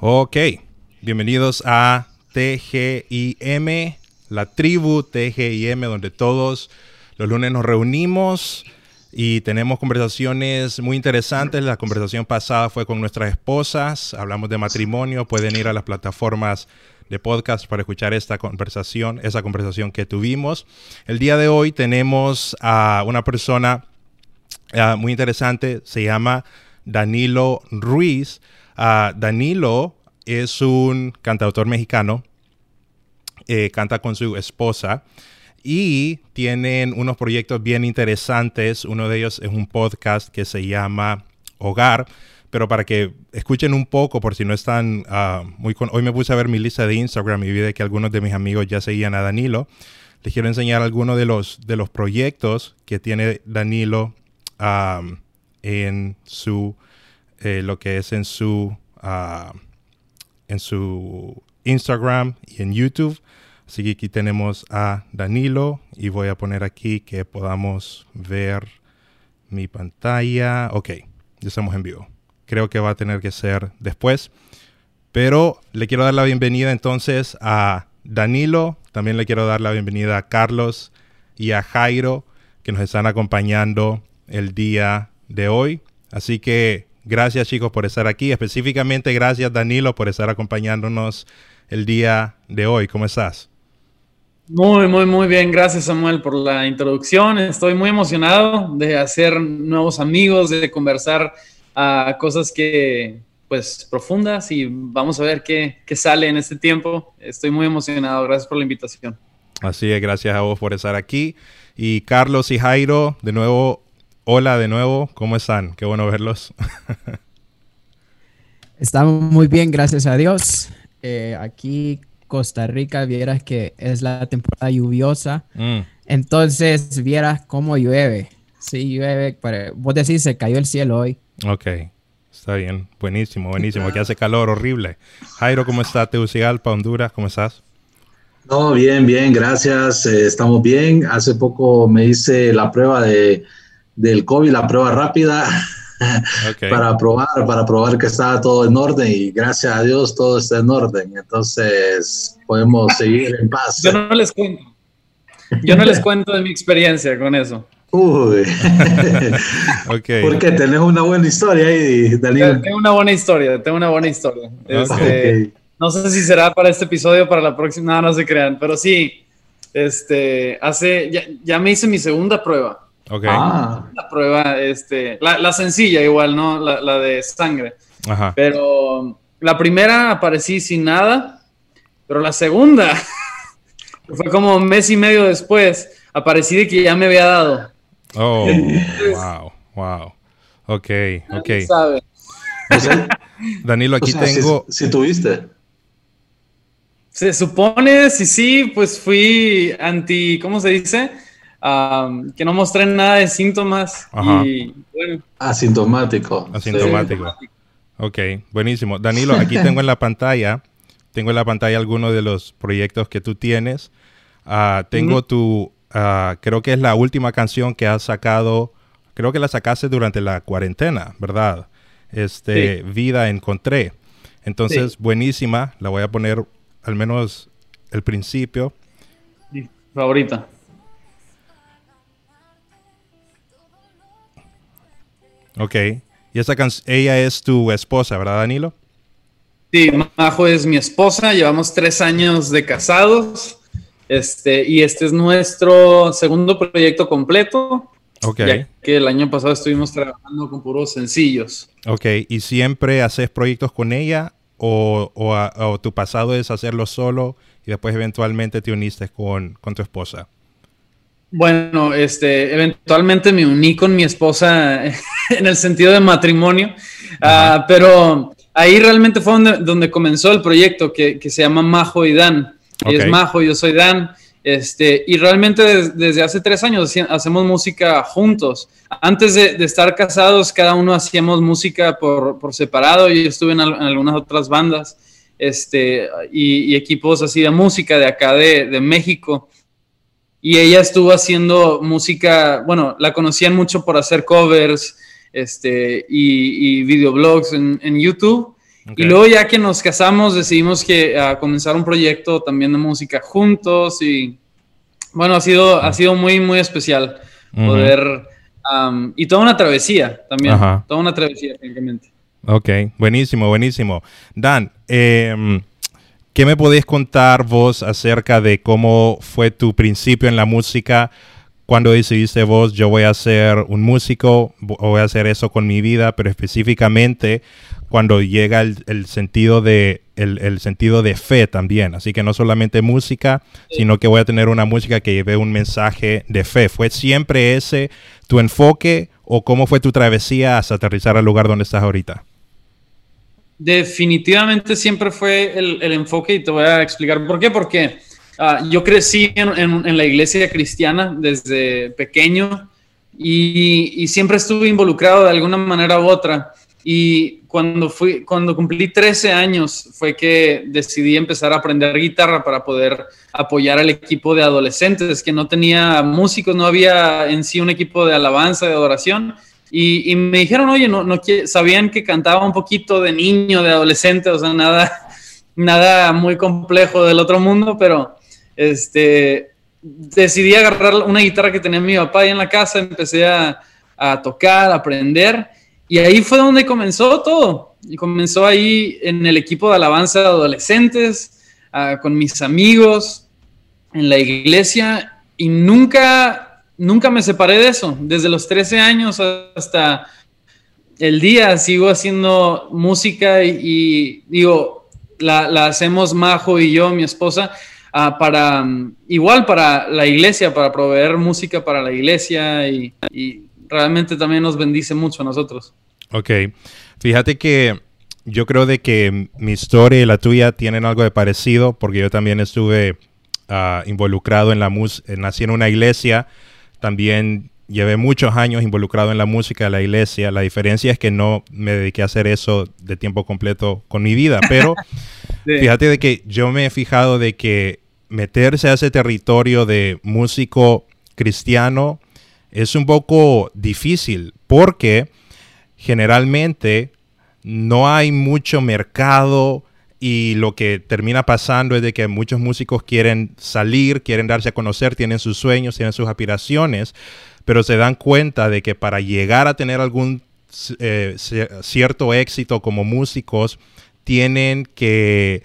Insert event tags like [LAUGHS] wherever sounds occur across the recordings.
Ok, bienvenidos a TGIM, la tribu TGIM, donde todos los lunes nos reunimos y tenemos conversaciones muy interesantes. La conversación pasada fue con nuestras esposas, hablamos de matrimonio, pueden ir a las plataformas de podcast para escuchar esta conversación, esa conversación que tuvimos. El día de hoy tenemos a una persona uh, muy interesante, se llama Danilo Ruiz. Uh, Danilo es un cantautor mexicano, eh, canta con su esposa y tienen unos proyectos bien interesantes. Uno de ellos es un podcast que se llama Hogar. Pero para que escuchen un poco, por si no están uh, muy con... Hoy me puse a ver mi lista de Instagram y vi que algunos de mis amigos ya seguían a Danilo. Les quiero enseñar algunos de los, de los proyectos que tiene Danilo um, en su... Eh, lo que es en su... Uh, en su Instagram y en YouTube. Así que aquí tenemos a Danilo y voy a poner aquí que podamos ver mi pantalla. Ok, ya estamos en vivo. Creo que va a tener que ser después. Pero le quiero dar la bienvenida entonces a Danilo. También le quiero dar la bienvenida a Carlos y a Jairo que nos están acompañando el día de hoy. Así que gracias chicos por estar aquí. Específicamente gracias Danilo por estar acompañándonos el día de hoy. ¿Cómo estás? Muy, muy, muy bien. Gracias Samuel por la introducción. Estoy muy emocionado de hacer nuevos amigos, de conversar a cosas que, pues, profundas y vamos a ver qué, qué, sale en este tiempo. Estoy muy emocionado. Gracias por la invitación. Así es, gracias a vos por estar aquí. Y Carlos y Jairo, de nuevo, hola de nuevo. ¿Cómo están? Qué bueno verlos. [LAUGHS] Estamos muy bien, gracias a Dios. Eh, aquí Costa Rica, vieras que es la temporada lluviosa. Mm. Entonces, vieras cómo llueve. Sí, llueve. Pero vos decís, se cayó el cielo hoy. Ok, está bien. Buenísimo, buenísimo. Que hace calor horrible. Jairo, ¿cómo está? Tegucigalpa, Honduras, ¿cómo estás? No, bien, bien, gracias. Eh, estamos bien. Hace poco me hice la prueba de, del COVID, la prueba rápida. [LAUGHS] okay. para probar, para probar que estaba todo en orden y gracias a Dios todo está en orden. Entonces podemos seguir en paz. Yo no les cuento. Yo no les cuento de mi experiencia con eso. Uy. [LAUGHS] okay. Porque tenés una buena historia ahí, Daniel. Tengo una buena historia, tengo una buena historia. Este, okay. No sé si será para este episodio, para la próxima, no, no se crean, pero sí, este, hace, ya, ya me hice mi segunda prueba. Okay. Ah. La prueba, este, la, la sencilla igual, ¿no? La, la de sangre. Ajá. Pero la primera aparecí sin nada, pero la segunda, [LAUGHS] fue como un mes y medio después, aparecí de que ya me había dado. Oh, Entonces, wow, wow. Ok, ok. Sabe. [LAUGHS] Danilo, aquí o sea, tengo... Si, si tuviste. Se supone, si sí, pues fui anti, ¿cómo se dice? Um, que no mostré nada de síntomas Ajá. y bueno. Asintomático. Asintomático. Sí. Ok, buenísimo. Danilo, aquí [LAUGHS] tengo en la pantalla, tengo en la pantalla algunos de los proyectos que tú tienes. Uh, tengo tu, uh, creo que es la última canción que has sacado, creo que la sacaste durante la cuarentena, ¿verdad? Este, sí. Vida Encontré. Entonces, sí. buenísima, la voy a poner al menos el principio. Favorita. Ok. Y esa ella es tu esposa, ¿verdad, Danilo? Sí, Majo es mi esposa. Llevamos tres años de casados. Este, y este es nuestro segundo proyecto completo. Ok. Ya que el año pasado estuvimos trabajando con puros sencillos. Ok. ¿Y siempre haces proyectos con ella? ¿O, o, o tu pasado es hacerlo solo y después eventualmente te uniste con, con tu esposa? Bueno, este, eventualmente me uní con mi esposa [LAUGHS] en el sentido de matrimonio, uh, pero ahí realmente fue donde, donde comenzó el proyecto que, que, se llama Majo y Dan. Okay. Es Majo, yo soy Dan. Este, y realmente des, desde hace tres años hacemos música juntos. Antes de, de, estar casados, cada uno hacíamos música por, por separado. Yo estuve en, al, en, algunas otras bandas este, y, y, equipos así de música de acá de, de México y ella estuvo haciendo música, bueno, la conocían mucho por hacer covers este, y, y videoblogs en, en YouTube. Y luego ya que nos casamos decidimos que a comenzar un proyecto también de música juntos y bueno, ha sido, ha sido muy, muy especial poder... y toda una travesía también, toda una travesía, francamente. Ok, buenísimo, buenísimo. Dan, eh, ¿qué me podéis contar vos acerca de cómo fue tu principio en la música? Cuando decidiste vos, yo voy a ser un músico, voy a hacer eso con mi vida, pero específicamente cuando llega el, sentido de el, sentido de fe también. Así que no solamente música, sino que voy a tener una música que lleve un mensaje de fe. ¿Fue siempre ese tu enfoque o cómo fue tu travesía hasta aterrizar al lugar donde estás ahorita? Definitivamente siempre fue el, enfoque y te voy a explicar por qué. Porque Ah, yo crecí en, la iglesia cristiana desde pequeño y, siempre estuve involucrado de alguna manera u otra. Y cuando, fui, cuando cumplí 13 años fue que decidí empezar a aprender guitarra para poder apoyar al equipo de adolescentes, que no tenía músicos, no había en sí un equipo de alabanza, de adoración. Y, me dijeron, oye, no, no, sabían que cantaba un poquito de niño, de adolescente, o sea, nada, [LAUGHS] nada muy complejo del otro mundo, pero este, decidí agarrar una guitarra que tenía mi papá ahí en la casa, empecé a, tocar, a aprender, y ahí fue donde comenzó todo. Y comenzó ahí en el equipo de alabanza de adolescentes, ah, con mis amigos, en la iglesia, y nunca, nunca me separé de eso. Desde los 13 años hasta el día sigo haciendo música y, digo, la, hacemos Majo y yo, mi esposa, Ah, para mm, igual para la iglesia, para proveer música para la iglesia y, realmente también nos bendice mucho a nosotros. Ok, fíjate que yo creo de que mi historia y la tuya tienen algo de parecido porque yo también estuve ah, involucrado en la música, nací en una iglesia, también llevé muchos años involucrado en la música de la iglesia. La diferencia es que no me dediqué a hacer eso de tiempo completo con mi vida, pero [LAUGHS] fíjate de que yo me he fijado de que meterse a ese territorio de músico cristiano es un poco difícil porque generalmente no hay mucho mercado y lo que termina pasando es de que muchos músicos quieren salir, quieren darse a conocer, tienen sus sueños, tienen sus aspiraciones, pero se dan cuenta de que para llegar a tener algún eh, cierto éxito como músicos, tienen que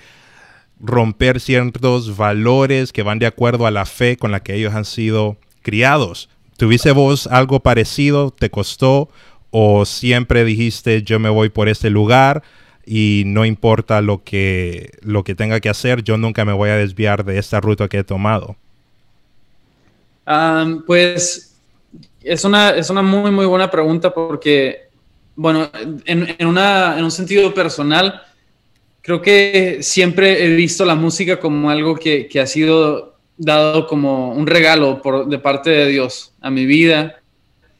romper ciertos valores que van de acuerdo a la fe con la que ellos han sido criados. ¿Tuviste vos algo parecido? ¿Te costó? ¿O siempre dijiste yo me voy por este lugar y no importa lo que, lo que tenga que hacer, yo nunca me voy a desviar de esta ruta que he tomado? pues es una, es una muy, muy buena pregunta porque, bueno, en, en, un sentido personal, creo que siempre he visto la música como algo que, que ha sido dado como un regalo por, de parte de Dios a mi vida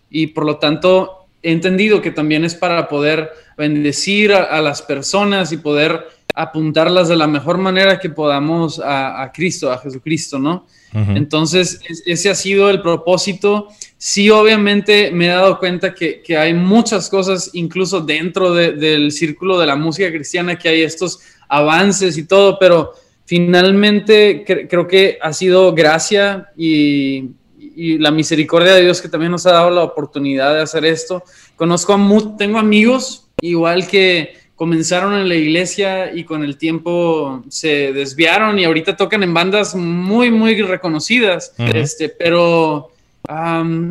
y por lo tanto he entendido que también es para poder bendecir a, las personas y poder apuntarlas de la mejor manera que podamos a, a Cristo, a Jesucristo, ¿no? Entonces, ese ha sido el propósito. Sí, obviamente me he dado cuenta que, hay muchas cosas, incluso dentro del círculo de la música cristiana, que hay estos avances y todo, pero finalmente creo que ha sido gracia y, la misericordia de Dios que también nos ha dado la oportunidad de hacer esto. Conozco a, tengo amigos igual que comenzaron en la iglesia y con el tiempo se desviaron y ahorita tocan en bandas muy, muy reconocidas. este, pero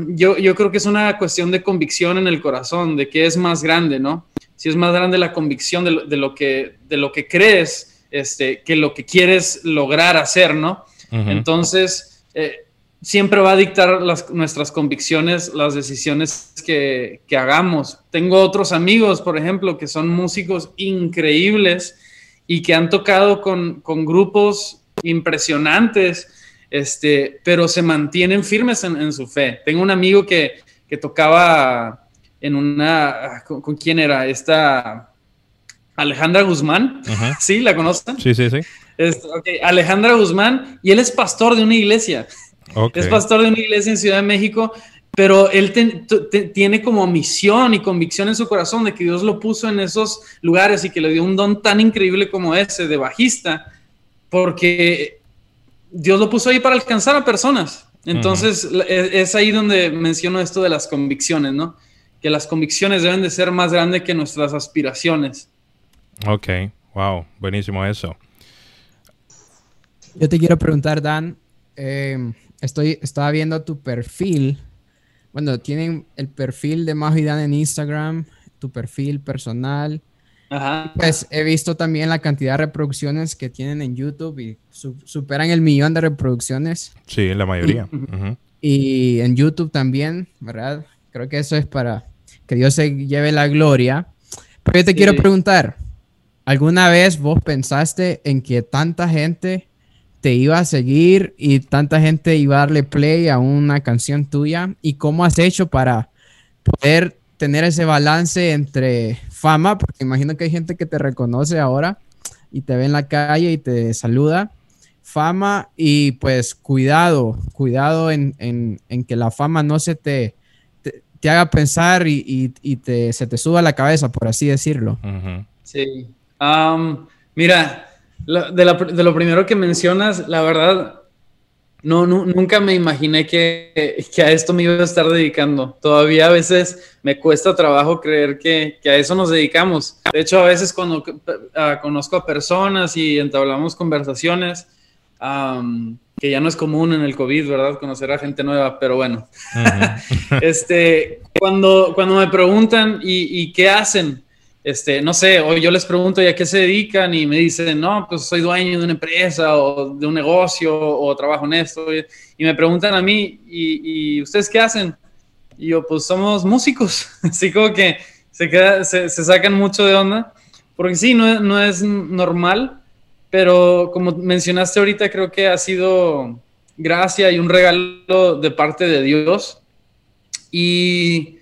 yo, yo creo que es una cuestión de convicción en el corazón, de que es más grande, ¿no? Si es más grande la convicción de, lo, que, de lo que crees, este, que lo que quieres lograr hacer, ¿no? Entonces, eh, siempre va a dictar nuestras convicciones, las decisiones que, hagamos. Tengo otros amigos, por ejemplo, que son músicos increíbles y que han tocado con, grupos impresionantes, este, pero se mantienen firmes en, su fe. Tengo un amigo que, tocaba en una, ¿con, quién era? Esta Alejandra Guzmán, [LAUGHS] ¿sí? ¿La conocen? Sí, sí, sí. Alejandra Guzmán, y él es pastor de una iglesia. Es pastor de una iglesia en Ciudad de México pero él tiene como misión y convicción en su corazón de que Dios lo puso en esos lugares y que le dio un don tan increíble como ese de bajista, porque Dios lo puso ahí para alcanzar a personas. Entonces e, es ahí donde menciono esto de las convicciones, ¿no? Que las convicciones deben de ser más grandes que nuestras aspiraciones. Ok, wow, buenísimo eso. Yo te quiero preguntar, Dan, eh, estoy, estaba viendo tu perfil bueno, tienen el perfil de Majo y Dan en Instagram, tu perfil personal. Ajá. Pues he visto también la cantidad de reproducciones que tienen en YouTube y superan el millón de reproducciones. Sí, la mayoría. Y, en YouTube también, ¿verdad? Creo que eso es para que Dios se lleve la gloria. Pero yo te quiero preguntar, ¿alguna vez vos pensaste en que tanta gente te iba a seguir y tanta gente iba a darle play a una canción tuya y cómo has hecho para poder tener ese balance entre fama, porque imagino que hay gente que te reconoce ahora y te ve en la calle y te saluda, fama y pues cuidado, cuidado en, que la fama no se te, te, haga pensar y, te, se te suba la cabeza, por así decirlo. Sí. mira, de, lo primero que mencionas, la verdad, no, nunca me imaginé que, a esto me iba a estar dedicando. Todavía a veces me cuesta trabajo creer que, a eso nos dedicamos. De hecho, a veces cuando ah, conozco a personas y entablamos conversaciones, que ya no es común en el COVID, ¿verdad? Conocer a gente nueva, pero bueno. [LAUGHS] este, cuando, cuando me preguntan, ¿y, y qué hacen? Este, no sé, o yo les pregunto ya qué se dedican y me dicen, no, pues soy dueño de una empresa o de un negocio o trabajo en esto. Y, me preguntan a mí, ¿y, ustedes qué hacen? Y yo, pues somos músicos. [LAUGHS] Así como que se, queda, se, sacan mucho de onda, porque sí, no, no es normal, pero como mencionaste ahorita, creo que ha sido gracia y un regalo de parte de Dios. Y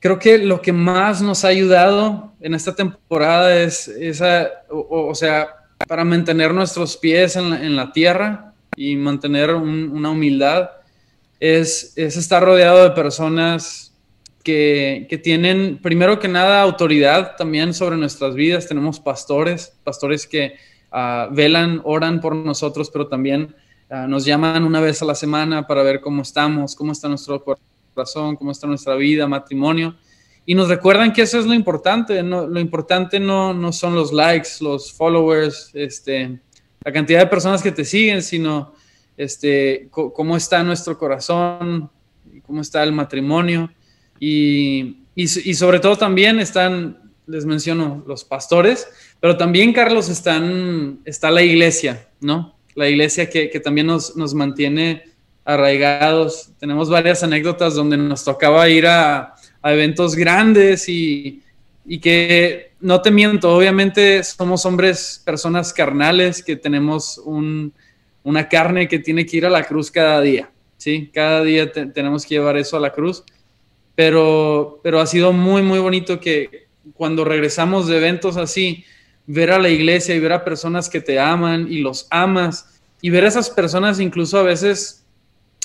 creo que lo que más nos ha ayudado en esta temporada es esa, o, sea, para mantener nuestros pies en la, tierra y mantener una humildad, es, estar rodeado de personas que, tienen, primero que nada, autoridad también sobre nuestras vidas. Tenemos pastores, pastores que ah, velan, oran por nosotros, pero también ah, nos llaman una vez a la semana para ver cómo estamos, cómo está nuestro cuerpo corazón, cómo está nuestra vida, matrimonio. Y nos recuerdan que eso es lo importante. lo importante no, no, son los likes, los followers, este, la cantidad de personas que te siguen, sino este, cómo está nuestro corazón, cómo está el matrimonio. Y, y, sobre todo también están, les menciono, los pastores, pero también, Carlos, están, está la iglesia, ¿no? La iglesia que, que también nos, nos mantiene arraigados. Tenemos varias anécdotas donde nos tocaba ir a, eventos grandes y, que, no te miento, obviamente somos hombres, personas carnales que tenemos una carne que tiene que ir a la cruz cada día, ¿sí? Cada día tenemos que llevar eso a la cruz, pero, pero ha sido muy, muy bonito que cuando regresamos de eventos así, ver a la iglesia y ver a personas que te aman y los amas y ver a esas personas incluso a veces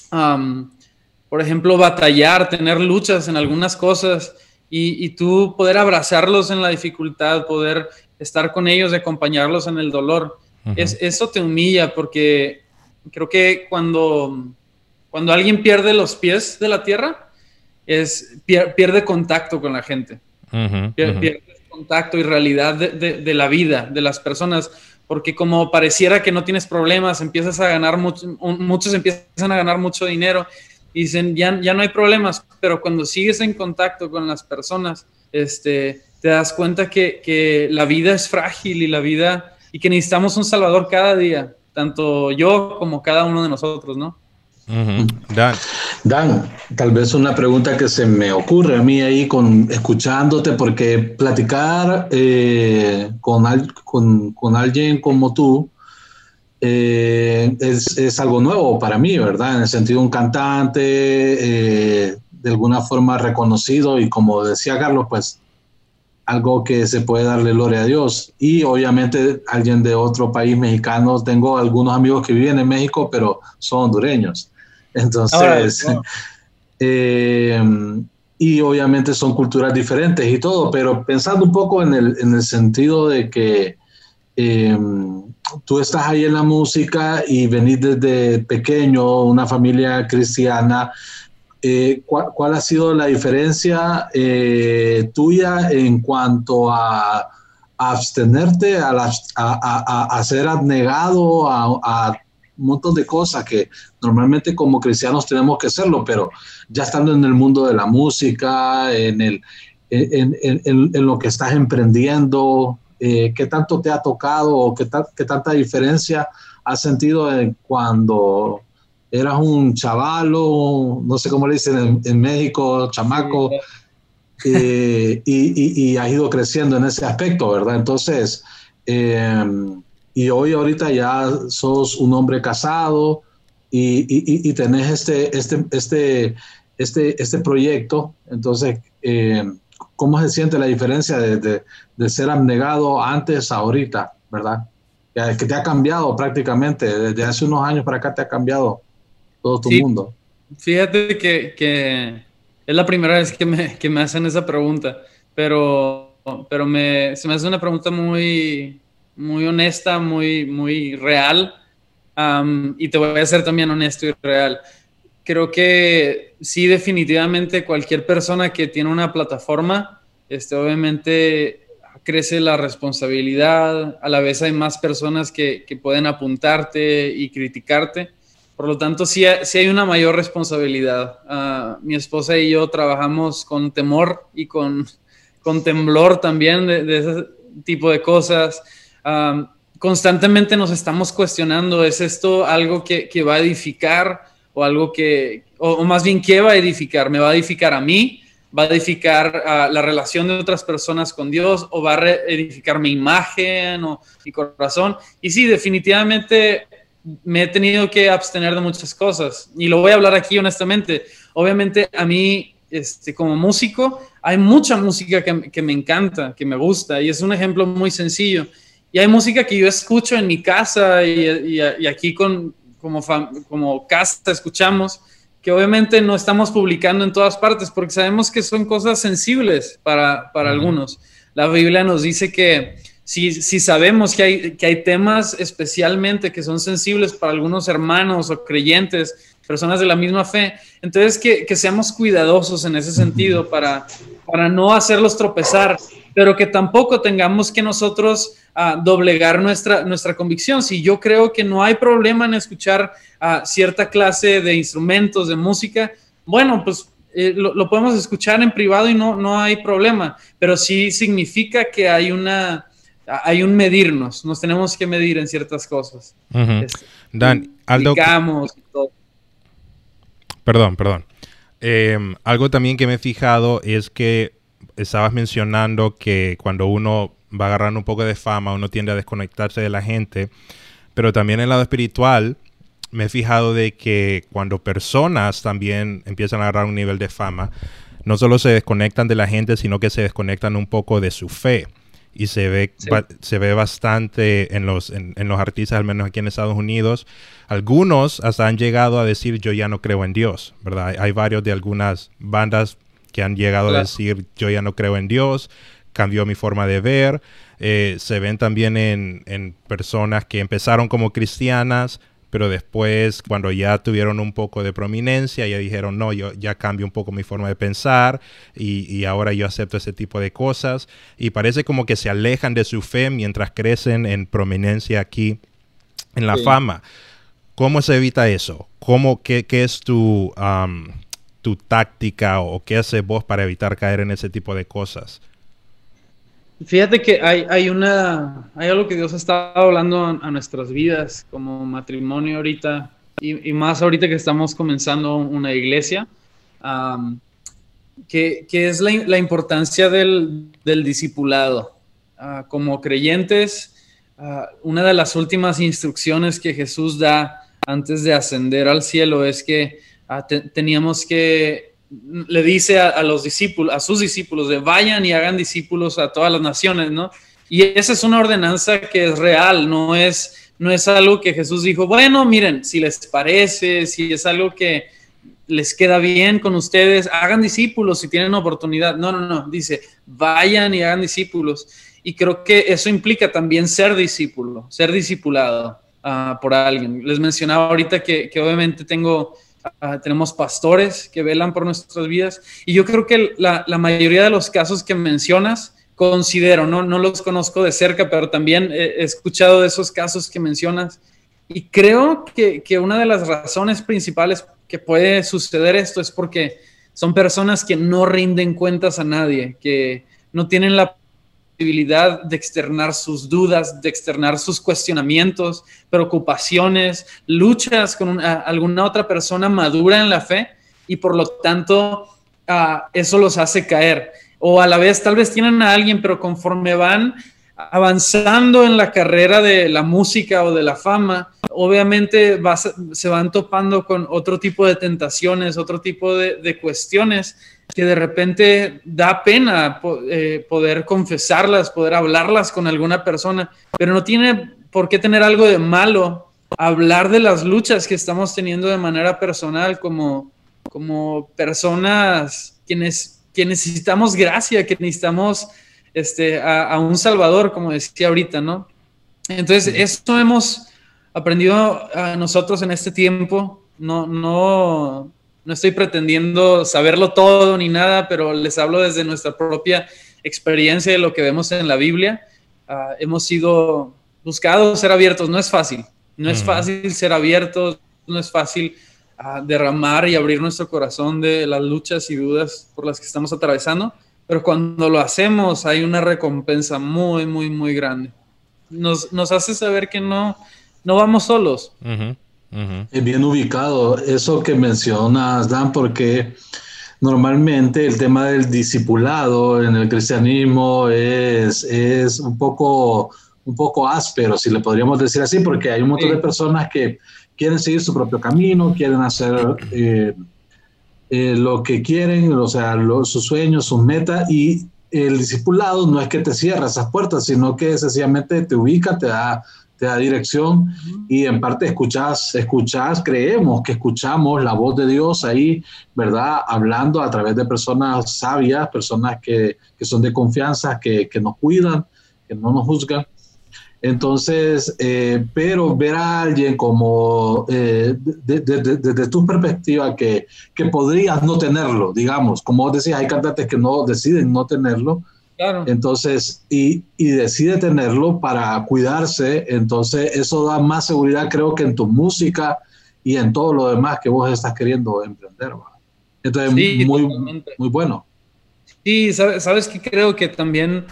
por ejemplo, batallar, tener luchas en algunas cosas y, tú poder abrazarlos en la dificultad, poder estar con ellos, acompañarlos en el dolor. es, eso te humilla porque creo que cuando, cuando alguien pierde los pies de la tierra, es, pierde contacto con la gente. pierde contacto y realidad de, de, la vida, de las personas porque como pareciera que no tienes problemas, empiezas a ganar mucho, muchos empiezan a ganar mucho dinero y dicen, ya, ya no hay problemas, pero cuando sigues en contacto con las personas, este, te das cuenta que, que la vida es frágil y la vida, y que necesitamos un salvador cada día, tanto yo como cada uno de nosotros, ¿no? Dan, tal vez una pregunta que se me ocurre a mí ahí con escuchándote, porque platicar eh, con, alguien como tú eh, es, es, algo nuevo para mí, ¿verdad? En el sentido de un cantante eh, de alguna forma reconocido y como decía Carlos, pues algo que se puede darle gloria a Dios. Y obviamente alguien de otro país mexicano, tengo algunos amigos que viven en México, pero son hondureños. Entonces, Eh, y obviamente son culturas diferentes y todo, pero pensando un poco en el, en el sentido de que eh, tú estás ahí en la música y venís desde pequeño, una familia cristiana, eh, ¿cuál, ha sido la diferencia eh, tuya en cuanto a, abstenerte, a, a, ser abnegado a, un montón de cosas que normalmente como cristianos tenemos que hacerlo, pero ya estando en el mundo de la música, en, el, en, en, lo que estás emprendiendo, eh, ¿qué tanto te ha tocado o qué, qué tanta diferencia has sentido cuando eras un chavalo, no sé cómo le dicen en, México, chamaco, eh, y, y, has ido creciendo en ese aspecto, ¿verdad? Entonces, em, y hoy ahorita ya sos un hombre casado y, y tenés este, este, este, este, este proyecto, entonces, em, ¿cómo se siente la diferencia de, de, ser abnegado antes a ahorita, verdad? Que te ha cambiado prácticamente, desde hace unos años para acá te ha cambiado todo tu mundo. Fíjate que, que, es la primera vez que me, que me hacen esa pregunta, pero, pero me, se me hace una pregunta muy, muy honesta, muy, muy real. y te voy a ser también honesto y real. Creo que sí, definitivamente cualquier persona que tiene una plataforma, este, obviamente crece la responsabilidad, a la vez hay más personas que, que pueden apuntarte y criticarte. Por lo tanto, sí, hay una mayor responsabilidad. Ah, mi esposa y yo trabajamos con temor y con, con temblor también de, ese tipo de cosas. Constantemente nos estamos cuestionando, ¿es esto algo que, que va a edificar o algo que, o, más bien, ¿qué va a edificar? ¿Me va a edificar a mí? ¿Va a edificar ah, la relación de otras personas con Dios? ¿O va a edificar mi imagen o mi corazón? Y sí, definitivamente me he tenido que abstener de muchas cosas. Y lo voy a hablar aquí honestamente. Obviamente a mí, este, como músico, hay mucha música que, me encanta, que me gusta. Y es un ejemplo muy sencillo. Y hay música que yo escucho en mi casa y, aquí con, como, como casa escuchamos, que obviamente no estamos publicando en todas partes porque sabemos que son cosas sensibles para, para algunos. La Biblia nos dice que si, sabemos que hay, que hay temas especialmente que son sensibles para algunos hermanos o creyentes, personas de la misma fe, entonces que, seamos cuidadosos en ese sentido para, para no hacerlos tropezar, pero que tampoco tengamos que nosotros ah, doblegar nuestra, nuestra convicción. Si yo creo que no hay problema en escuchar uh, cierta clase de instrumentos, de música, bueno, pues eh, lo, lo, podemos escuchar en privado y no, no hay problema, pero sí significa que hay una hay un medirnos, nos tenemos que medir en ciertas cosas. Este, Dan, Aldo. Perdón, perdón. Em, algo también que me he fijado es que estabas mencionando que cuando uno va agarrando un poco de fama, uno tiende a desconectarse de la gente, pero también en el lado espiritual me he fijado de que cuando personas también empiezan a agarrar un nivel de fama, no solo se desconectan de la gente, sino que se desconectan un poco de su fe y se ve, se ve bastante en los, en, los artistas, al menos aquí en Estados Unidos. Algunos hasta han llegado a decir yo ya no creo en Dios, ¿verdad? Hay, varios de algunas bandas que han llegado a decir yo ya no creo en Dios, cambió mi forma de ver. Eh, se ven también en, en personas que empezaron como cristianas, pero después cuando ya tuvieron un poco de prominencia, ya dijeron, no, yo ya cambio un poco mi forma de pensar y, ahora yo acepto ese tipo de cosas. Y parece como que se alejan de su fe mientras crecen en prominencia aquí en la fama. ¿Cómo se evita eso? ¿Cómo, qué, qué es tu, tu táctica o qué haces vos para evitar caer en ese tipo de cosas? Fíjate que hay, hay, una, hay algo que Dios está hablando a, nuestras vidas como matrimonio ahorita y, más ahorita que estamos comenzando una iglesia, que, que, es la, la importancia del, del discipulado. Ah, como creyentes, ah, una de las últimas instrucciones que Jesús da antes de ascender al cielo es que ah, teníamos que le dice a, los discípulos, a sus discípulos, de vayan y hagan discípulos a todas las naciones, ¿no? Y esa es una ordenanza que es real, no es, no es algo que Jesús dijo, bueno, miren, si les parece, si es algo que, les queda bien con ustedes, hagan discípulos si tienen oportunidad. No, no, no, dice, vayan y hagan discípulos. Y creo que eso implica también ser discípulo, ser discipulado ah, por alguien. Les mencionaba ahorita que, obviamente tengo, ah, tenemos pastores que velan por nuestras vidas. Y yo creo que la, mayoría de los casos que mencionas, considero, no, no los conozco de cerca, pero también he, escuchado de esos casos que mencionas. Y creo que, que una de las razones principales que puede suceder esto es porque son personas que no rinden cuentas a nadie, que no tienen la de externar sus dudas, de externar sus cuestionamientos, preocupaciones, luchas con alguna otra persona madura en la fe y por lo tanto ah, eso los hace caer. O a la vez tal vez tienen a alguien, pero conforme van avanzando en la carrera de la música o de la fama, obviamente se van topando con otro tipo de tentaciones, otro tipo de, cuestiones que de repente da pena eh, poder confesarlas, poder hablarlas con alguna persona, pero no tiene por qué tener algo de malo hablar de las luchas que estamos teniendo de manera personal como, como personas quienes, que necesitamos gracia, que necesitamos este, a, un Salvador, como decía ahorita, ¿no? Entonces, eso hemos aprendido a nosotros en este tiempo. No, no, no estoy pretendiendo saberlo todo ni nada, pero les hablo desde nuestra propia experiencia de lo que vemos en la Biblia. Ah, hemos sido buscados ser abiertos. No es fácil. No es fácil ser abiertos. No es fácil ah, derramar y abrir nuestro corazón de las luchas y dudas por las que estamos atravesando pero cuando lo hacemos hay una recompensa muy, muy, muy grande. Nos, nos hace saber que no, no vamos solos. Es bien ubicado eso que mencionas, Dan, porque normalmente el tema del discipulado en el cristianismo es, es un, poco, un poco áspero, si le podríamos decir así, porque hay un montón de personas que quieren seguir su propio camino, quieren hacer... [CLEARS THROAT] Eh, eh, lo que quieren, o sea, sus sueños, sus metas y el discipulado no es que te cierre esas puertas, sino que sencillamente te ubica, te da, te da dirección y en parte escuchas, escuchas, creemos que escuchamos la voz de Dios ahí, ¿verdad? Hablando a través de personas sabias, personas que, que son de confianza, que, que nos cuidan, que no nos juzgan. Entonces, eh, pero ver a alguien como eh, desde tu perspectiva que, que, podrías no tenerlo, digamos, como vos decías, hay cantantes que no deciden no tenerlo. Claro. Entonces, y, y, decide tenerlo para cuidarse, entonces eso da más seguridad creo que en tu música y en todo lo demás que vos estás queriendo emprender. Entonces, muy, muy bueno. Sí, sabes, sabes que creo que también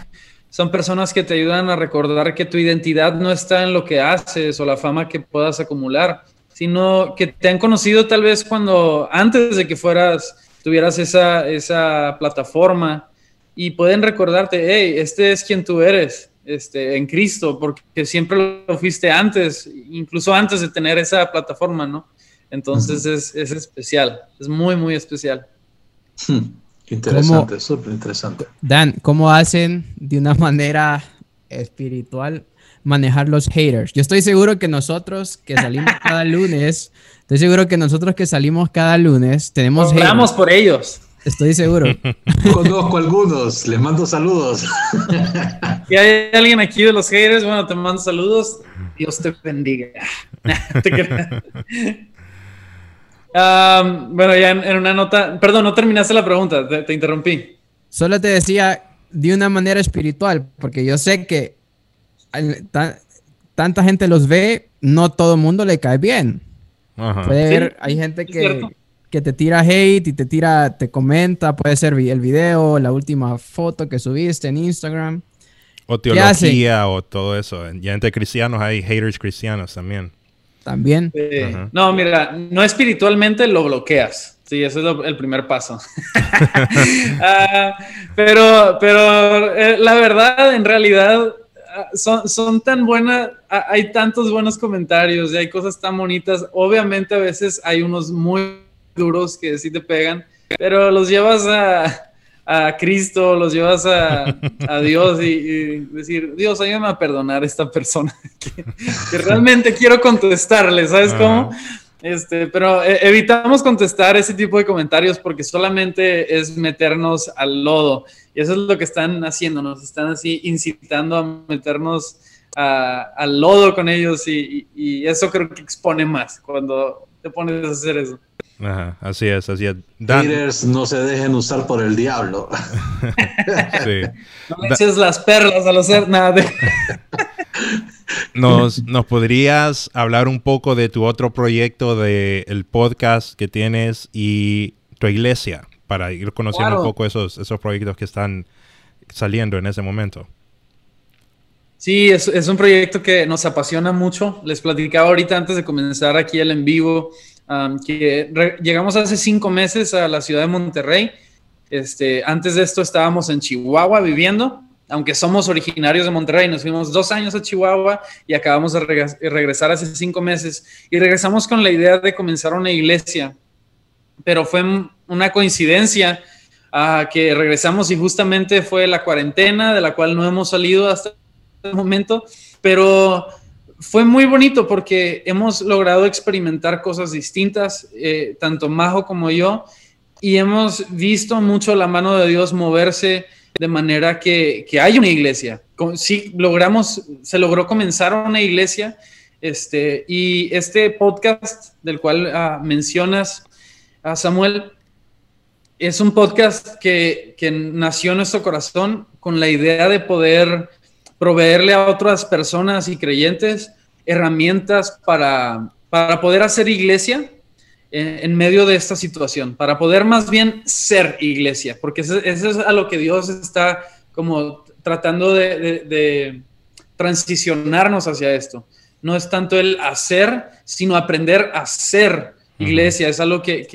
son personas que te ayudan a recordar que tu identidad no está en lo que haces o la fama que puedas acumular, sino que te han conocido tal vez cuando antes de que fueras, tuvieras esa, esa plataforma y pueden recordarte, hey, este es quien tú eres este, en Cristo, porque siempre lo fuiste antes, incluso antes de tener esa plataforma, ¿no? Entonces es, es, especial, es muy, muy especial. Hmm. [LAUGHS] Interesante, súper interesante. Dan, ¿cómo hacen de una manera espiritual manejar los haters? Yo estoy seguro que nosotros que salimos cada [LAUGHS] lunes, estoy seguro que nosotros que salimos cada lunes tenemos Hablamos por ellos. Estoy seguro. [LAUGHS] Conozco algunos, les mando saludos. [LAUGHS] Si hay alguien aquí de los haters, bueno, te mando saludos. Dios te bendiga. Bueno, ya en, una nota, perdón, no terminaste la pregunta, te, interrumpí. Solo te decía de una manera espiritual, porque yo sé que tanta gente los ve, no todo el mundo le cae bien. Puede ver, hay gente que, que, te tira hate y te tira, te comenta, puede ser el video, la última foto que subiste en Instagram. O teología o todo eso. Ya entre cristianos hay haters cristianos también también. No, mira, no espiritualmente lo bloqueas. Sí, ese es el primer paso. [LAUGHS] [LAUGHS] Ah, pero, pero eh, la verdad, en realidad, ah, son, son tan buenas, ah, hay tantos buenos comentarios y hay cosas tan bonitas. Obviamente a veces hay unos muy duros que sí te pegan, pero los llevas a, a Cristo, los llevas a, Dios y, decir, Dios, ayúdame a perdonar a esta persona [LAUGHS] que, realmente quiero contestarle, ¿sabes cómo? Este, pero eh, evitamos contestar ese tipo de comentarios porque solamente es meternos al lodo. Y eso es lo que están haciendo, nos están así incitando a meternos al lodo con ellos y, eso creo que expone más cuando te pones a hacer eso. Ajá, así es, así es. no se dejen usar por el diablo. [LAUGHS] sí. No le eches las perlas a los nada. [LAUGHS] ¿Nos, ¿Nos podrías hablar un poco de tu otro proyecto del el podcast que tienes y tu iglesia para ir conociendo un poco esos, esos proyectos que están saliendo en ese momento? Sí, es, es, un proyecto que nos apasiona mucho. Les platicaba ahorita antes de comenzar aquí el en vivo que llegamos hace cinco meses a la ciudad de Monterrey. Este, antes de esto estábamos en Chihuahua viviendo aunque somos originarios de Monterrey, nos fuimos dos años a Chihuahua y acabamos de regresar hace cinco meses y regresamos con la idea de comenzar una iglesia, pero fue una coincidencia uh, que regresamos y justamente fue la cuarentena de la cual no hemos salido hasta el momento, pero fue muy bonito porque hemos logrado experimentar cosas distintas, eh, tanto Majo como yo, y hemos visto mucho la mano de Dios moverse de manera que, hay una iglesia. Sí, logramos, se logró comenzar una iglesia. Este, y este podcast del cual ah, mencionas, a Samuel, es un podcast que, que, nació en nuestro corazón con la idea de poder proveerle a otras personas y creyentes herramientas para, para poder hacer iglesia en, medio de esta situación, para poder más bien ser iglesia, porque eso, es a lo que Dios está como tratando de, transicionarnos hacia esto. No es tanto el hacer, sino aprender a ser iglesia. Es algo que,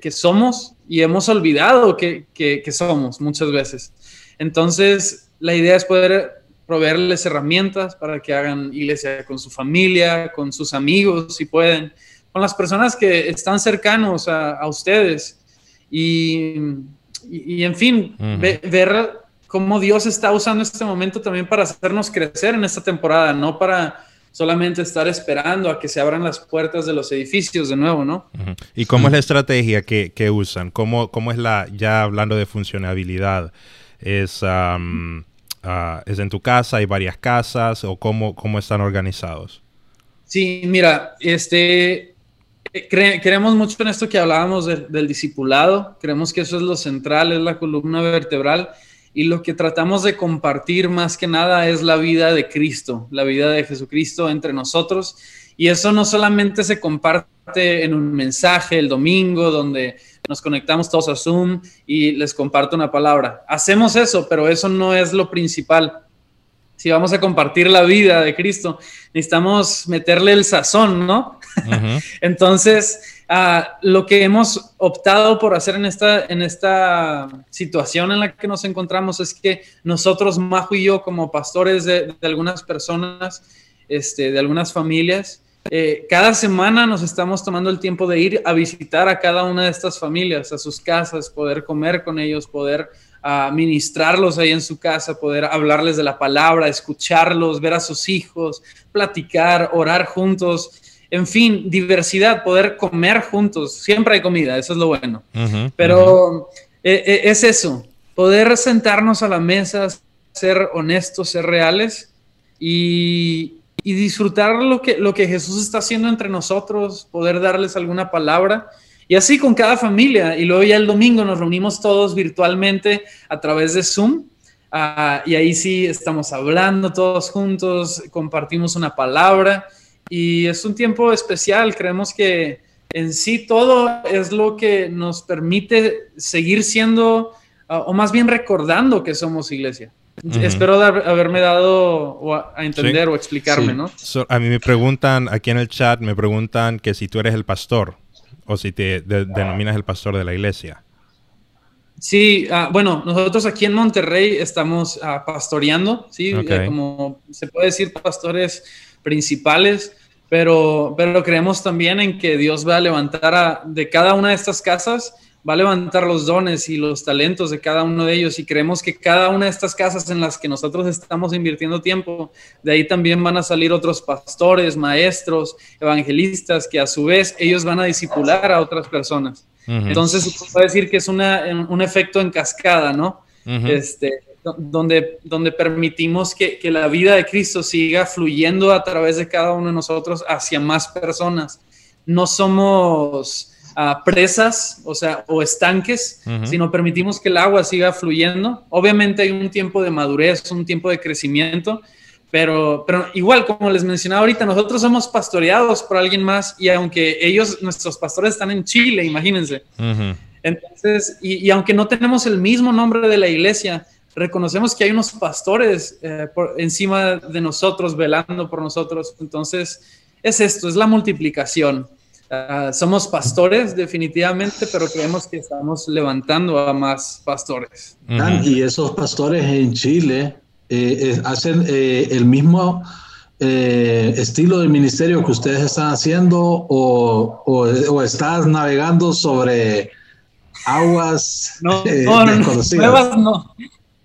que, somos y hemos olvidado que, que, somos muchas veces. Entonces, la idea es poder proveerles herramientas para que hagan iglesia con su familia, con sus amigos, si pueden, con las personas que están cercanos a, ustedes. Y, en fin, ver cómo Dios está usando este momento también para hacernos crecer en esta temporada, no para solamente estar esperando a que se abran las puertas de los edificios de nuevo, ¿no? ¿Y cómo es la estrategia que, usan? ¿Cómo, ¿Cómo, es la, ya hablando de funcionabilidad, es, ah, es en tu casa, hay varias casas o cómo, cómo están organizados? Sí, mira, este, creemos mucho en esto que hablábamos del discipulado, creemos que eso es lo central, es la columna vertebral y lo que tratamos de compartir más que nada es la vida de Cristo, la vida de Jesucristo entre nosotros y eso no solamente se comparte en un mensaje el domingo donde nos conectamos todos a Zoom y les comparto una palabra. Hacemos eso, pero eso no es lo principal si vamos a compartir la vida de Cristo, necesitamos meterle el sazón, ¿no? [LAUGHS] Entonces, ah, lo que hemos optado por hacer en esta, en esta situación en la que nos encontramos es que nosotros, Majo y yo, como pastores de, algunas personas, este, de algunas familias, eh, cada semana nos estamos tomando el tiempo de ir a visitar a cada una de estas familias, a sus casas, poder comer con ellos, poder a ministrarlos ahí en su casa, poder hablarles de la palabra, escucharlos, ver a sus hijos, platicar, orar juntos, en fin, diversidad, poder comer juntos. Siempre hay comida, eso es lo bueno. Pero eh, eh, es eso, poder sentarnos a la mesa, ser honestos, ser reales y, disfrutar lo que, lo que Jesús está haciendo entre nosotros, poder darles alguna palabra y así con cada familia. Y luego ya el domingo nos reunimos todos virtualmente a través de Zoom. Ah, y ahí sí estamos hablando todos juntos, compartimos una palabra. Y es un tiempo especial. Creemos que en sí todo es lo que nos permite seguir siendo, ah, o más bien recordando que somos iglesia. Espero haberme dado a entender o explicarme, ¿no? a mí me preguntan, aquí en el chat, me preguntan que si tú eres el pastor o si te denominas el pastor de la iglesia. Sí, ah, bueno, nosotros aquí en Monterrey estamos ah, pastoreando, sí, eh, como se puede decir pastores principales, pero, pero creemos también en que Dios va a levantar a, de cada una de estas casas, va a levantar los dones y los talentos de cada uno de ellos y creemos que cada una de estas casas en las que nosotros estamos invirtiendo tiempo, de ahí también van a salir otros pastores, maestros, evangelistas, que a su vez ellos van a disipular a otras personas. Entonces, se puede decir que es una, un efecto en cascada, ¿no? este, donde, donde permitimos que, que, la vida de Cristo siga fluyendo a través de cada uno de nosotros hacia más personas. No somos presas, o sea, o estanques, sino permitimos que el agua siga fluyendo. Obviamente hay un tiempo de madurez, un tiempo de crecimiento, pero, pero igual, como les mencionaba ahorita, nosotros somos pastoreados por alguien más y aunque ellos, nuestros pastores están en Chile, imagínense. Entonces, y, aunque no tenemos el mismo nombre de la iglesia, reconocemos que hay unos pastores eh, por encima de nosotros, velando por nosotros. Entonces, es esto, es la multiplicación. Ah, somos pastores definitivamente, pero creemos que estamos levantando a más pastores. Y esos pastores en Chile eh, hacen eh, el mismo eh, estilo de ministerio que ustedes están haciendo o, o, estás navegando sobre aguas no, no, no, nuevas no.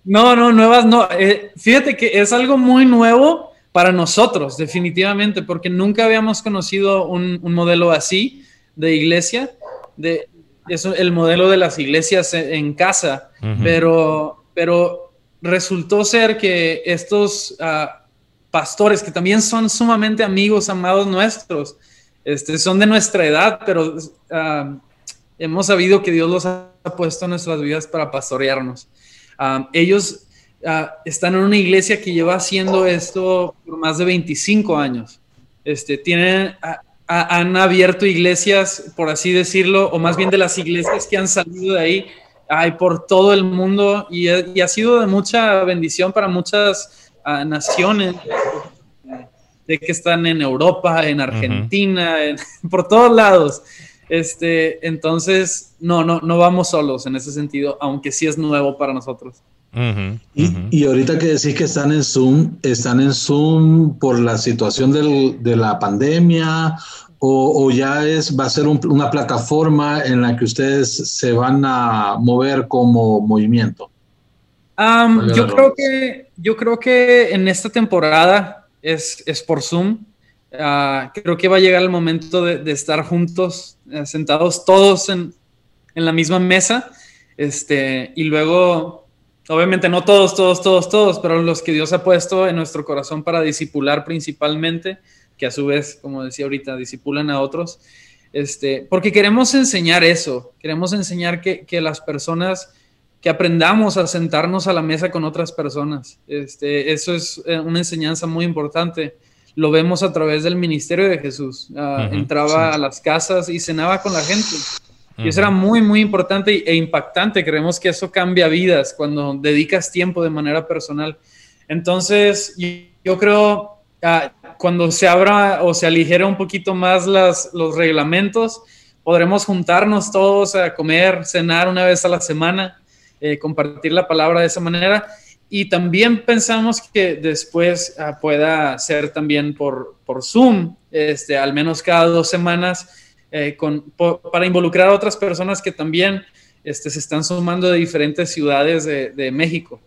No, no, nuevas no. fíjate que es algo muy nuevo para nosotros, definitivamente, porque nunca habíamos conocido un, modelo así de iglesia, de eso, el modelo de las iglesias en, casa, pero, pero resultó ser que estos ah, pastores, que también son sumamente amigos, amados nuestros, este, son de nuestra edad, pero ah, hemos sabido que Dios los ha puesto en nuestras vidas para pastorearnos. Ah, ellos Ah, están en una iglesia que lleva haciendo esto por más de 25 años. Este, tienen, han abierto iglesias, por así decirlo, o más bien de las iglesias que han salido de ahí, hay por todo el mundo y, ha sido de mucha bendición para muchas ah, naciones de que están en Europa, en Argentina, [LAUGHS] por todos lados. Este, entonces, no, no, no vamos solos en ese sentido, aunque sí es nuevo para nosotros y, ahorita que decís que están en Zoom, ¿están en Zoom por la situación de la pandemia o, ya es, va a ser una plataforma en la que ustedes se van a mover como movimiento? yo, creo que, yo creo que en esta temporada es, es por Zoom. Ah, creo que va a llegar el momento de, estar juntos, eh, sentados todos en, en, la misma mesa. Este, y luego Obviamente no todos, todos, todos, todos, pero los que Dios ha puesto en nuestro corazón para disipular principalmente, que a su vez, como decía ahorita, disipulan a otros, este, porque queremos enseñar eso, queremos enseñar que, que, las personas, que aprendamos a sentarnos a la mesa con otras personas. Este, eso es eh, una enseñanza muy importante. Lo vemos a través del ministerio de Jesús. Ah, entraba a las casas y cenaba con la gente. Y eso era muy, muy importante e impactante. Creemos que eso cambia vidas cuando dedicas tiempo de manera personal. Entonces, yo, creo uh, cuando se abra o se aligere un poquito más las, los reglamentos, podremos juntarnos todos a comer, cenar una vez a la semana, eh, compartir la palabra de esa manera. Y también pensamos que después uh, pueda ser también por, por Zoom, este, al menos cada dos semanas eh, para involucrar a otras personas que también este, se están sumando de diferentes ciudades de, México.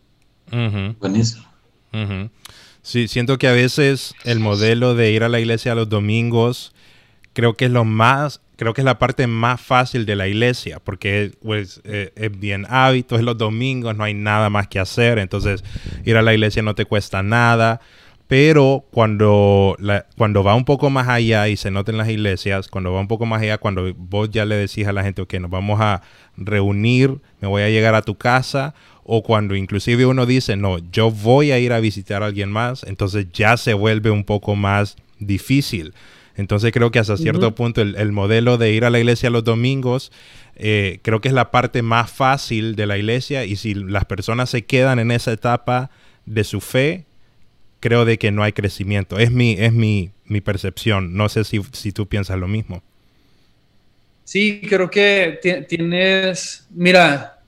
Buenísimo. Sí, siento que a veces el modelo de ir a la iglesia los domingos creo que es lo más, creo que es la parte más fácil de la iglesia, porque pues, eh, es bien hábito, es los domingos, no hay nada más que hacer, entonces ir a la iglesia no te cuesta nada. Pero cuando, cuando va un poco más allá y se nota en las iglesias, cuando va un poco más allá, cuando vos ya le decís a la gente, ok, nos vamos a reunir, me voy a llegar a tu casa, o cuando inclusive uno dice, no, yo voy a ir a visitar a alguien más, entonces ya se vuelve un poco más difícil. Entonces creo que hasta cierto punto el, modelo de ir a la iglesia los domingos, eh, creo que es la parte más fácil de la iglesia y si las personas se quedan en esa etapa de su fe, creo de que no hay crecimiento. Es mi, es mi, mi percepción. No sé si, si, tú piensas lo mismo. Sí, creo que tienes, mira,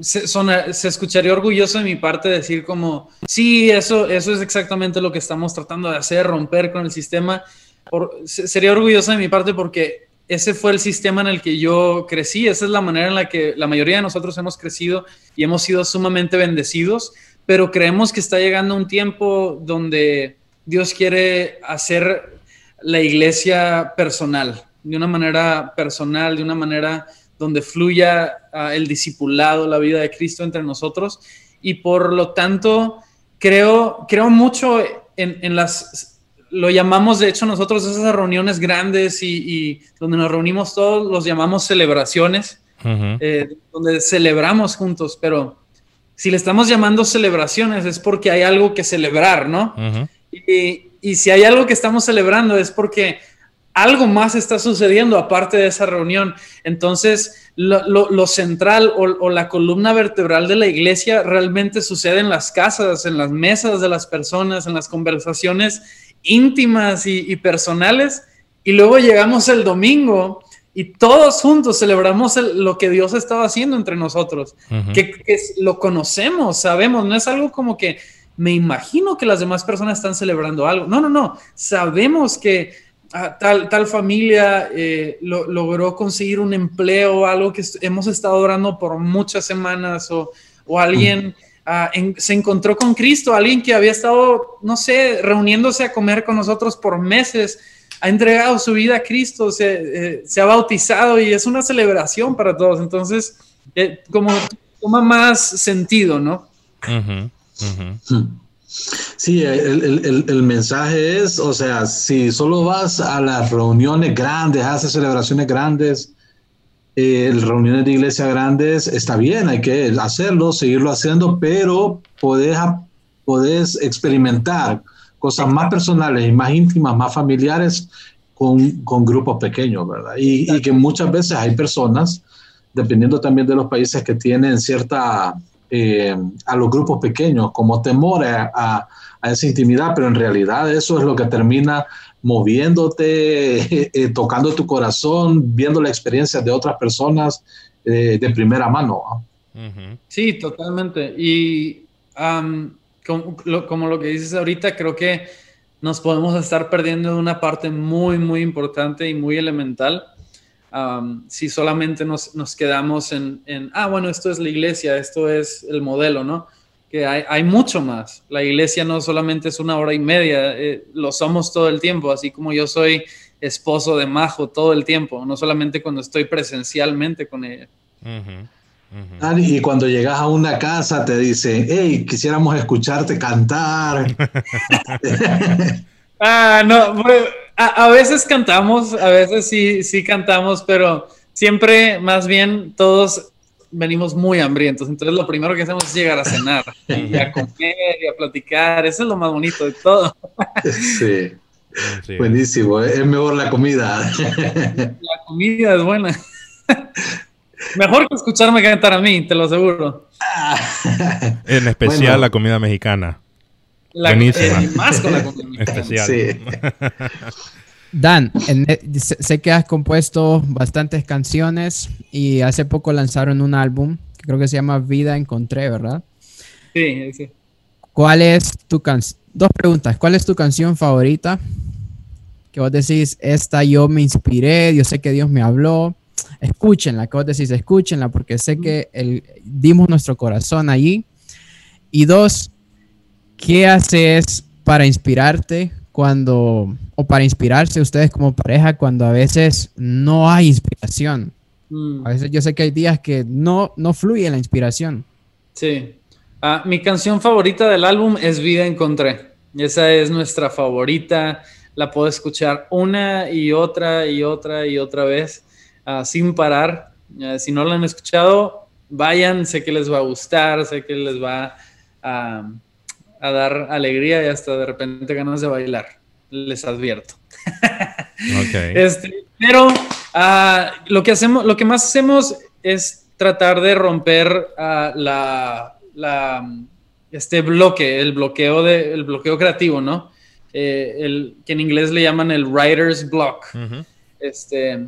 se, se, escucharía orgulloso de mi parte decir como, sí, eso, eso es exactamente lo que estamos tratando de hacer, romper con el sistema. Por, sería orgulloso de mi parte porque ese fue el sistema en el que yo crecí, esa es la manera en la que la mayoría de nosotros hemos crecido y hemos sido sumamente bendecidos, pero creemos que está llegando un tiempo donde Dios quiere hacer la iglesia personal, de una manera personal, de una manera donde fluya ah, el discipulado, la vida de Cristo entre nosotros. Y por lo tanto, creo, creo mucho en las lo llamamos, de hecho, nosotros esas reuniones grandes y, donde nos reunimos todos, los llamamos celebraciones, eh, donde celebramos juntos, pero si le estamos llamando celebraciones es porque hay algo que celebrar, ¿no? y, y, si hay algo que estamos celebrando es porque algo más está sucediendo aparte de esa reunión. Entonces, lo, central o, o, la columna vertebral de la iglesia realmente sucede en las casas, en las mesas de las personas, en las conversaciones íntimas y, personales. Y luego llegamos el domingo y todos juntos celebramos lo que Dios estaba haciendo entre nosotros, que, lo conocemos, sabemos, no es algo como que me imagino que las demás personas están celebrando algo. No, no, no, sabemos que ah, tal, tal familia eh, logró conseguir un empleo, algo que hemos estado orando por muchas semanas o, o alguien... Ah, se encontró con Cristo, alguien que había estado, no sé, reuniéndose a comer con nosotros por meses, ha entregado su vida a Cristo, se, eh, ha bautizado y es una celebración para todos. Entonces, eh, como toma más sentido, ¿no? Sí, el, mensaje es, o sea, si solo vas a las reuniones grandes, haces celebraciones grandes, eh, reuniones de iglesia grandes está bien, hay que hacerlo, seguirlo haciendo, pero podés, podés experimentar cosas más personales y más íntimas, más familiares con, con grupos pequeños, ¿verdad? Y, que muchas veces hay personas, dependiendo también de los países que tienen cierta, eh, a los grupos pequeños, como temor a, a, a esa intimidad, pero en realidad eso es lo que termina moviéndote, [LAUGHS] eh, tocando tu corazón, viendo la experiencia de otras personas eh, de primera mano. Sí, totalmente. Y como, lo, que dices ahorita, creo que nos podemos estar perdiendo una parte muy, muy importante y muy elemental. si solamente nos, nos quedamos en, en, ah, bueno, esto es la iglesia, esto es el modelo, ¿no? hay, mucho más. La iglesia no solamente es una hora y media, eh, lo somos todo el tiempo, así como yo soy esposo de Majo todo el tiempo, no solamente cuando estoy presencialmente con ella. Y cuando llegas a una casa te dicen, hey, quisiéramos escucharte cantar. [LAUGHS] ah, no, a, a, veces cantamos, a veces sí, sí cantamos, pero siempre más bien todos venimos muy hambrientos, entonces lo primero que hacemos es llegar a cenar y a comer y a platicar, eso es lo más bonito de todo. [LAUGHS] Sí. Buenísimo, es mejor la comida. La comida es buena. [LAUGHS] Mejor que escucharme cantar a mí, te lo aseguro. En especial la comida mexicana. Buenísima. Eh, más con la comida mexicana. Especial. Sí. [LAUGHS] Dan, e, sé que has compuesto bastantes canciones y hace poco lanzaron un álbum que creo que se llama Vida Encontré, ¿verdad? Sí, sí. ¿Cuál es tu canción? Dos preguntas. ¿Cuál es tu canción favorita? Que vos decís, esta yo me inspiré, yo sé que Dios me habló. Escúchenla, vos decís, escúchenla, porque sé que el, dimos nuestro corazón allí. Y dos, ¿qué haces para inspirarte cuando, o para inspirarse ustedes como pareja cuando a veces no hay inspiración. Mm. A veces yo sé que hay días que no, no fluye la inspiración. Sí. Ah, mi canción favorita del álbum es Vida Encontré. Esa es nuestra favorita. La puedo escuchar una y otra y otra y otra vez ah, sin parar. si no la han escuchado, vayan. Sé que les va a gustar, sé que les va a a dar alegría y hasta de repente ganas de bailar. Les advierto. [LAUGHS] Este, pero ah, lo que hacemos, lo que más hacemos es tratar de romper ah, la, este bloque, el bloqueo de, el bloqueo creativo, ¿no? Eh, el, que en inglés le llaman el writer's block. Este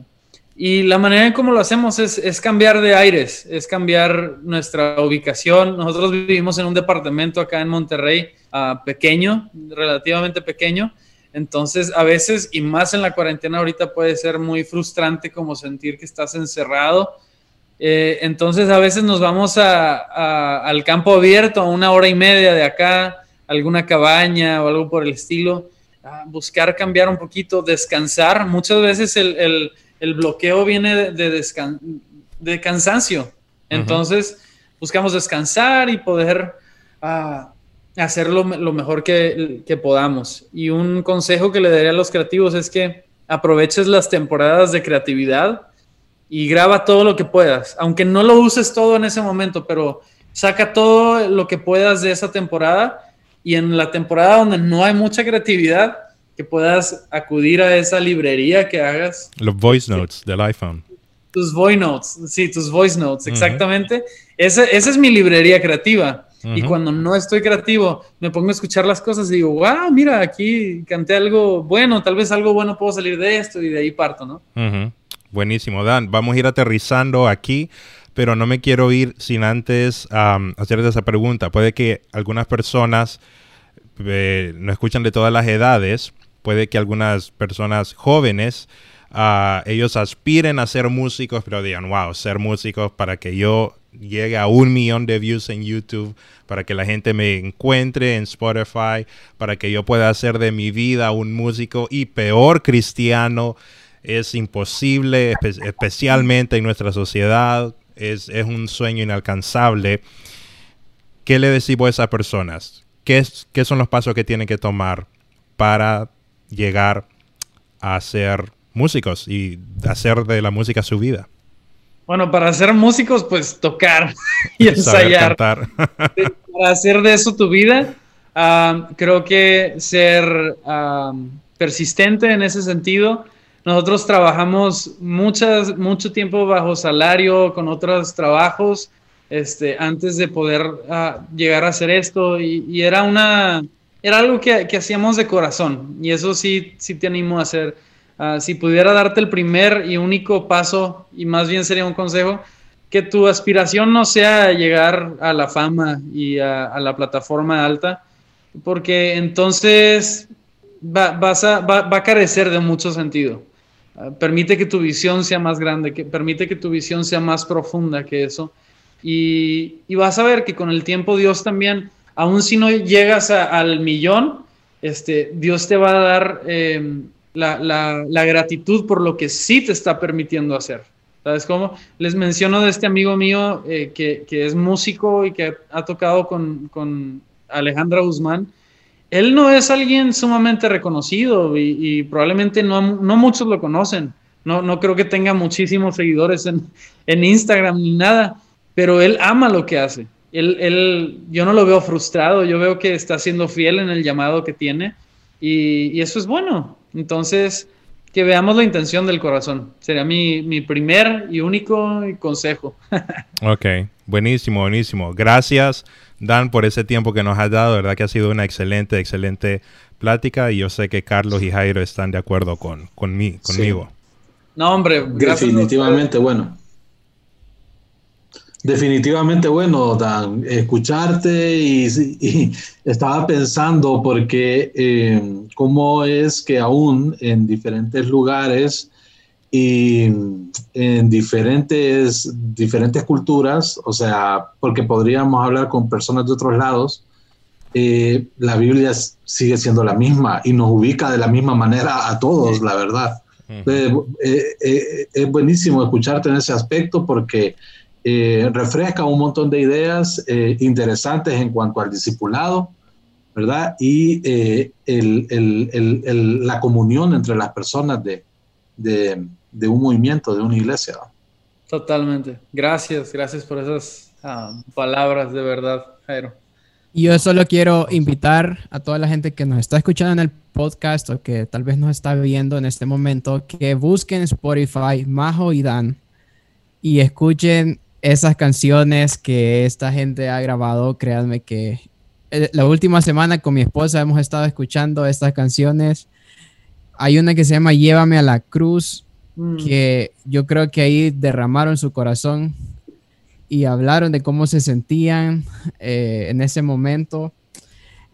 y la manera en cómo lo hacemos es, cambiar de aires, es cambiar nuestra ubicación. Nosotros vivimos en un departamento acá en Monterrey, ah, pequeño, relativamente pequeño. Entonces, a veces, y más en la cuarentena ahorita, puede ser muy frustrante como sentir que estás encerrado. Eh, entonces, a veces nos vamos al campo abierto, a una hora y media de acá, alguna cabaña o algo por el estilo, a buscar cambiar un poquito, descansar. Muchas veces el, bloqueo viene de, de, cansancio. Entonces, buscamos descansar y poder... Ah, hacerlo lo mejor que, podamos. Y un consejo que le daría a los creativos es que aproveches las temporadas de creatividad y graba todo lo que puedas, aunque no lo uses todo en ese momento, pero saca todo lo que puedas de esa temporada y en la temporada donde no hay mucha creatividad, que puedas acudir a esa librería que hagas. Los voice notes del iPhone. Tus voice notes, sí, tus voice notes, exactamente. esa es mi librería creativa y cuando no estoy creativo, me pongo a escuchar las cosas y digo, wow, mira, aquí canté algo bueno, tal vez algo bueno puedo salir de esto y de ahí parto, ¿no? Buenísimo, Dan. Vamos a ir aterrizando aquí, pero no me quiero ir sin antes hacerte esa pregunta. Puede que algunas personas eh, no escuchan de todas las edades, puede que algunas personas jóvenes uh, ellos aspiren a ser músicos, pero digan, wow, ser músicos para que yo llegue a un millón de views en YouTube, para que la gente me encuentre en Spotify, para que yo pueda hacer de mi vida un músico y peor cristiano. Es imposible, especialmente en nuestra sociedad. Es, un sueño inalcanzable. ¿Qué le decimos a esas personas? ¿Qué, ¿Qué son los pasos que tienen que tomar para llegar a ser músicos y hacer de la música su vida? Bueno, para ser músicos, pues tocar [LAUGHS] y ensayar. para hacer de eso tu vida, ah, creo que ser ah, persistente en ese sentido. Nosotros trabajamos muchas, mucho tiempo bajo salario con otros trabajos este, antes de poder ah, llegar a hacer esto y, era una era algo que, que, hacíamos de corazón y eso sí, sí te animo a hacer Ah, si pudiera darte el primer y único paso, y más bien sería un consejo, que tu aspiración no sea llegar a la fama y a, la plataforma alta, porque entonces va, vas a, va, a carecer de mucho sentido. Ah, permite que tu visión sea más grande, que permite que tu visión sea más profunda que eso. Y, y vas a ver que con el tiempo Dios también, aun si no llegas al millón, este, Dios te va a dar eh, la, gratitud por lo que sí te está permitiendo hacer. ¿Sabes cómo? Les menciono de este amigo mío eh, que, es músico y que ha tocado con, Alejandra Guzmán. Él no es alguien sumamente reconocido y, probablemente no, muchos lo conocen. No, no creo que tenga muchísimos seguidores en, Instagram ni nada, pero él ama lo que hace. Él, él, yo no lo veo frustrado, yo veo que está siendo fiel en el llamado que tiene y, y eso es bueno. Entonces, que veamos la intención del corazón. Sería mi, primer y único consejo. [LAUGHS] ok, buenísimo, buenísimo. Gracias, Dan, por ese tiempo que nos has dado. De verdad que ha sido una excelente, excelente plática y yo sé que Carlos y Jairo están de acuerdo con, conmigo. No, hombre, definitivamente bueno. Definitivamente, bueno, Dan, escucharte y, [LAUGHS] estaba pensando porque eh, cómo es que aún en diferentes lugares y en diferentes, diferentes culturas, o sea, porque podríamos hablar con personas de otros lados, eh, la Biblia sigue siendo la misma y nos ubica de la misma manera a todos, la verdad. Eh, es buenísimo escucharte en ese aspecto porque eh, refresca un montón de ideas eh, interesantes en cuanto al discipulado, ¿verdad? Y eh, la comunión entre las personas de, un movimiento, de una iglesia. Totalmente. Gracias, gracias por esas ah, palabras de verdad, Jairo. Yo solo quiero invitar a toda la gente que nos está escuchando en el podcast o que tal vez nos está viendo en este momento que busquen Spotify Majo y Dan y escuchen esas canciones que esta gente ha grabado, créanme que eh, la última semana con mi esposa hemos estado escuchando estas canciones. Hay una que se llama Llévame a la cruz, mm. que yo creo que ahí derramaron su corazón y hablaron de cómo se sentían eh, en ese momento.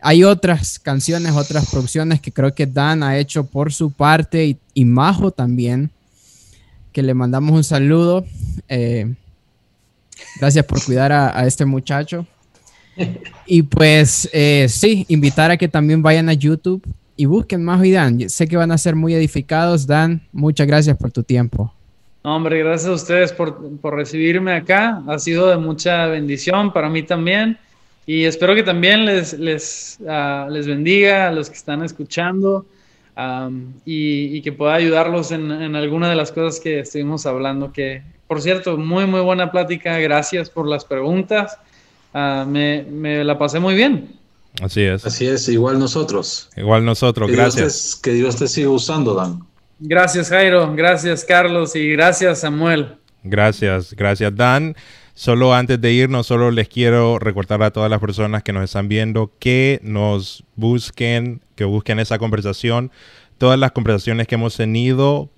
hay otras canciones, otras producciones que creo que Dan ha hecho por su parte y, Majo también, que le mandamos un saludo. Eh, gracias por cuidar a, este muchacho. Y pues eh, sí, invitar a que también vayan a YouTube y busquen Majo y Dan. Sé que van a ser muy edificados. Dan, muchas gracias por tu tiempo. Hombre, gracias a ustedes por, por recibirme acá. Ha sido de mucha bendición para mí también. Y espero que también les, les, ah, les bendiga a los que están escuchando y, que pueda ayudarlos en, en, alguna de las cosas que estuvimos hablando. Que, por cierto, muy, muy buena plática. Gracias por las preguntas. Ah, me, me, la pasé muy bien. Así es. Así es, igual nosotros. Igual nosotros, gracias. que Dios te siga usando, Dan. Gracias, Jairo. Gracias, Carlos. Y gracias, Samuel. Gracias, gracias, Dan. Solo antes de irnos, solo les quiero recordar a todas las personas que nos están viendo que nos busquen, que busquen esa conversación. Todas las conversaciones que hemos tenido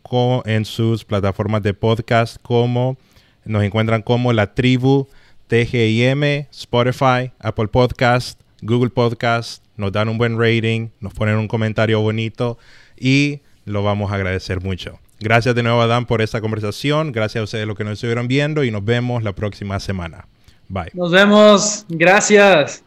en sus plataformas de podcast, como nos encuentran como la tribu TGIM, Spotify, Apple Podcast, Google Podcast. Nos dan un buen rating, nos ponen un comentario bonito y lo vamos a agradecer mucho. Gracias de nuevo, Adán, por esta conversación. Gracias a ustedes los que nos estuvieron viendo y nos vemos la próxima semana. Bye. Nos vemos. Gracias.